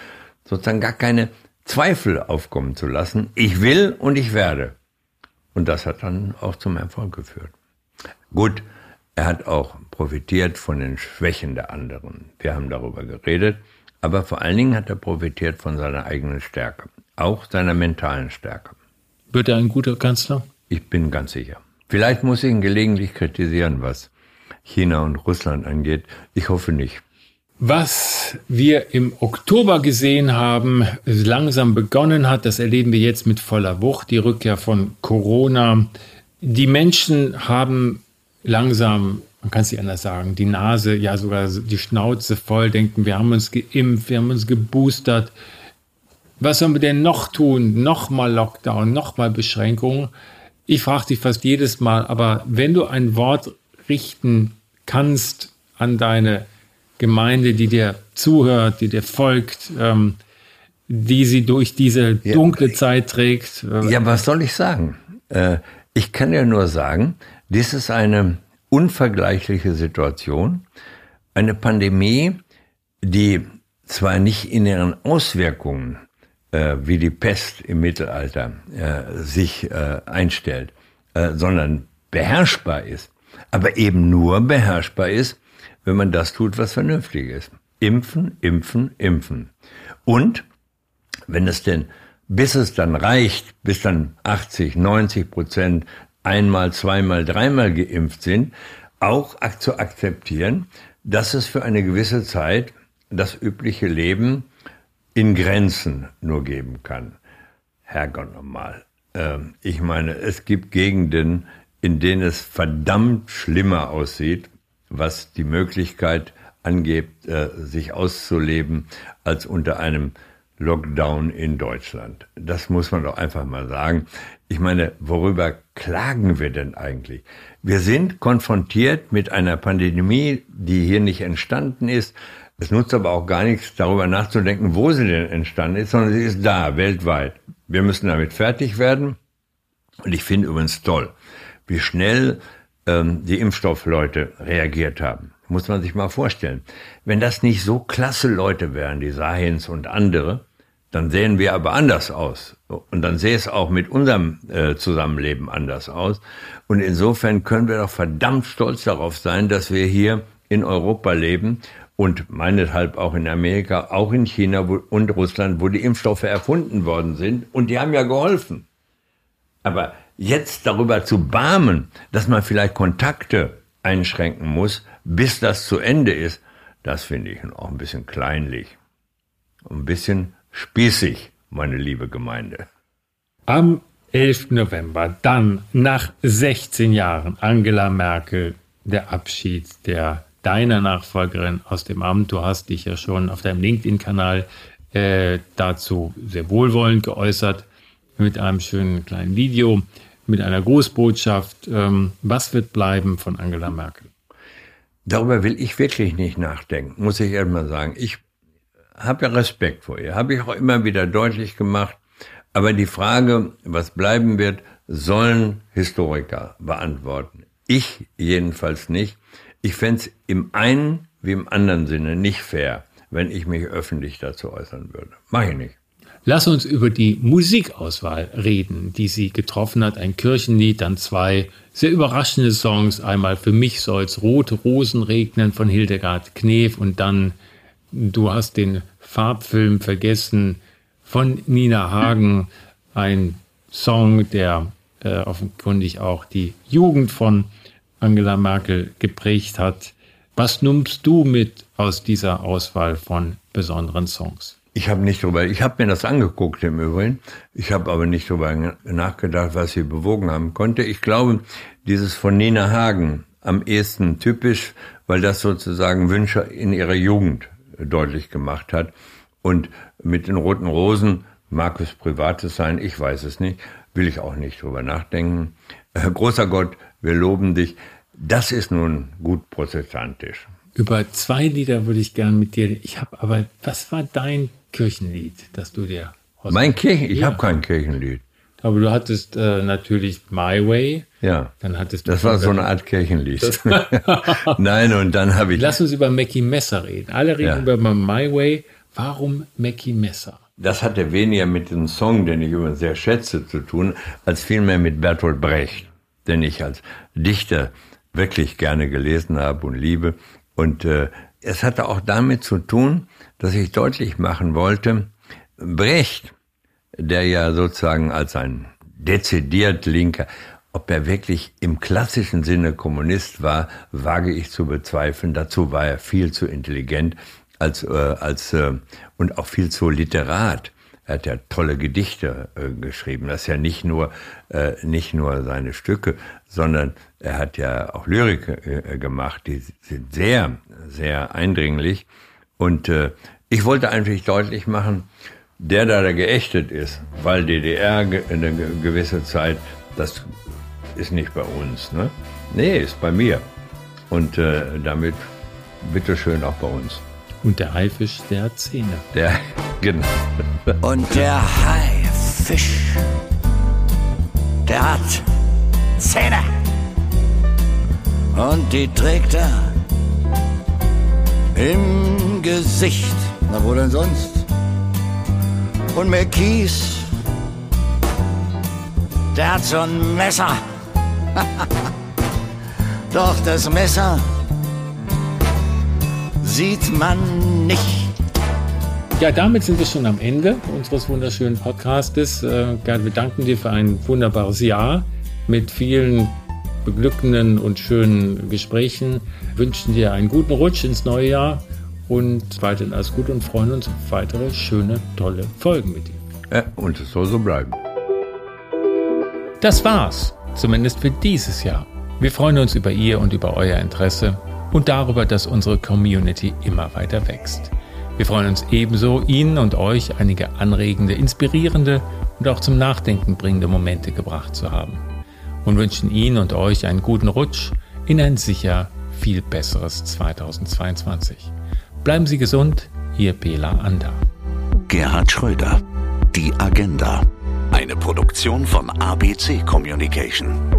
sozusagen gar keine Zweifel aufkommen zu lassen. Ich will und ich werde. Und das hat dann auch zum Erfolg geführt. Gut, er hat auch profitiert von den Schwächen der anderen. Wir haben darüber geredet. Aber vor allen Dingen hat er profitiert von seiner eigenen Stärke, auch seiner mentalen Stärke. Wird er ein guter Kanzler? Ich bin ganz sicher. Vielleicht muss ich ihn gelegentlich kritisieren, was China und Russland angeht. Ich hoffe nicht. Was wir im Oktober gesehen haben, langsam begonnen hat, das erleben wir jetzt mit voller Wucht, die Rückkehr von Corona. Die Menschen haben langsam man kann es nicht anders sagen, die Nase, ja sogar die Schnauze voll, denken, wir haben uns geimpft, wir haben uns geboostert. Was sollen wir denn noch tun? Nochmal Lockdown, nochmal Beschränkungen. Ich frage dich fast jedes Mal, aber wenn du ein Wort richten kannst an deine Gemeinde, die dir zuhört, die dir folgt, ähm, die sie durch diese dunkle ja, Zeit trägt. Äh, ja, was soll ich sagen? Äh, ich kann ja nur sagen, dies ist eine unvergleichliche Situation. Eine Pandemie, die zwar nicht in ihren Auswirkungen äh, wie die Pest im Mittelalter äh, sich äh, einstellt, äh, sondern beherrschbar ist, aber eben nur beherrschbar ist, wenn man das tut, was vernünftig ist. Impfen, impfen, impfen. Und wenn es denn, bis es dann reicht, bis dann 80, 90 Prozent einmal, zweimal, dreimal geimpft sind, auch zu akzeptieren, dass es für eine gewisse Zeit das übliche Leben in Grenzen nur geben kann. Herrgott nochmal. Ähm, ich meine, es gibt Gegenden, in denen es verdammt schlimmer aussieht, was die Möglichkeit angeht, äh, sich auszuleben, als unter einem Lockdown in Deutschland. Das muss man doch einfach mal sagen. Ich meine, worüber klagen wir denn eigentlich? Wir sind konfrontiert mit einer Pandemie, die hier nicht entstanden ist. Es nutzt aber auch gar nichts, darüber nachzudenken, wo sie denn entstanden ist, sondern sie ist da, weltweit. Wir müssen damit fertig werden. Und ich finde übrigens toll, wie schnell ähm, die Impfstoffleute reagiert haben. Muss man sich mal vorstellen. Wenn das nicht so klasse Leute wären, die Sahins und andere, dann sehen wir aber anders aus. Und dann sähe es auch mit unserem äh, Zusammenleben anders aus. Und insofern können wir doch verdammt stolz darauf sein, dass wir hier in Europa leben und meinethalb auch in Amerika, auch in China und Russland, wo die Impfstoffe erfunden worden sind. Und die haben ja geholfen. Aber jetzt darüber zu barmen, dass man vielleicht Kontakte einschränken muss, bis das zu Ende ist, das finde ich auch ein bisschen kleinlich. Ein bisschen spießig, meine liebe Gemeinde. Am 11. November, dann nach 16 Jahren Angela Merkel, der Abschied der deiner Nachfolgerin aus dem Amt. Du hast dich ja schon auf deinem LinkedIn-Kanal äh, dazu sehr wohlwollend geäußert mit einem schönen kleinen Video, mit einer Grußbotschaft. Ähm, was wird bleiben von Angela Merkel? Darüber will ich wirklich nicht nachdenken, muss ich erstmal sagen. Ich habe ja Respekt vor ihr, habe ich auch immer wieder deutlich gemacht. Aber die Frage, was bleiben wird, sollen Historiker beantworten. Ich jedenfalls nicht. Ich fände es im einen wie im anderen Sinne nicht fair, wenn ich mich öffentlich dazu äußern würde. Mach ich nicht. Lass uns über die Musikauswahl reden, die sie getroffen hat. Ein Kirchenlied, dann zwei sehr überraschende Songs. Einmal Für mich soll's Rote Rosen regnen von Hildegard Knef und dann Du hast den Farbfilm vergessen von Nina Hagen. Ein Song, der äh, offenkundig auch die Jugend von Angela Merkel geprägt hat. Was nimmst du mit aus dieser Auswahl von besonderen Songs? Ich habe nicht drüber, ich habe mir das angeguckt im Übrigen. Ich habe aber nicht drüber nachgedacht, was sie bewogen haben konnte. Ich glaube, dieses von Nina Hagen am ehesten typisch, weil das sozusagen Wünsche in ihrer Jugend deutlich gemacht hat. Und mit den roten Rosen mag es Privates sein, ich weiß es nicht, will ich auch nicht drüber nachdenken. Äh, großer Gott, wir loben dich. Das ist nun gut protestantisch. Über zwei Lieder würde ich gern mit dir. Ich habe aber, was war dein Kirchenlied, das du dir hast? Mein Kirchen? Ich ja. habe kein Kirchenlied. Aber du hattest äh, natürlich My Way. Ja. Dann hattest du das war so eine Art Kirchenlied. Nein, und dann habe ich. Lass uns über Mackie Messer reden. Alle reden ja. über My Way. Warum Mackie Messer? Das hatte weniger mit dem Song, den ich übrigens sehr schätze, zu tun, als vielmehr mit Bertolt Brecht, den ich als Dichter wirklich gerne gelesen habe und liebe. Und äh, es hatte auch damit zu tun, dass ich deutlich machen wollte, Brecht, der ja sozusagen als ein dezidiert Linker, ob er wirklich im klassischen Sinne Kommunist war, wage ich zu bezweifeln. Dazu war er viel zu intelligent als, äh, als äh, und auch viel zu literat. Er hat ja tolle Gedichte äh, geschrieben. Das ist ja nicht nur äh, nicht nur seine Stücke, sondern er hat ja auch Lyrik äh, gemacht. Die sind sehr sehr eindringlich. Und äh, ich wollte eigentlich deutlich machen, der da, der geächtet ist, weil DDR eine gewisse Zeit, das ist nicht bei uns. Ne? Nee, ist bei mir. Und äh, damit bitteschön auch bei uns. Und der Haifisch, der Zähne. Der, genau. Und der Haifisch, der hat Zähne. Und die trägt er im Gesicht. Na, wo denn sonst? und mehr Kies. Der hat so ein Messer. Doch das Messer sieht man nicht. Ja, damit sind wir schon am Ende unseres wunderschönen Podcastes. Äh, Gerd, wir danken dir für ein wunderbares Jahr mit vielen beglückenden und schönen Gesprächen, wünschen dir einen guten Rutsch ins neue Jahr und weiterhin alles Gute und freuen uns auf weitere schöne, tolle Folgen mit dir. Ja, und es soll so bleiben. Das war's, zumindest für dieses Jahr. Wir freuen uns über Ihr und über euer Interesse und darüber, dass unsere Community immer weiter wächst. Wir freuen uns ebenso, Ihnen und euch einige anregende, inspirierende und auch zum Nachdenken bringende Momente gebracht zu haben. Und wünschen Ihnen und euch einen guten Rutsch in ein sicher viel besseres 2022. Bleiben Sie gesund, Ihr Bela Ander. Gerhard Schröder, die Agenda. Eine Produktion von ABC Communication.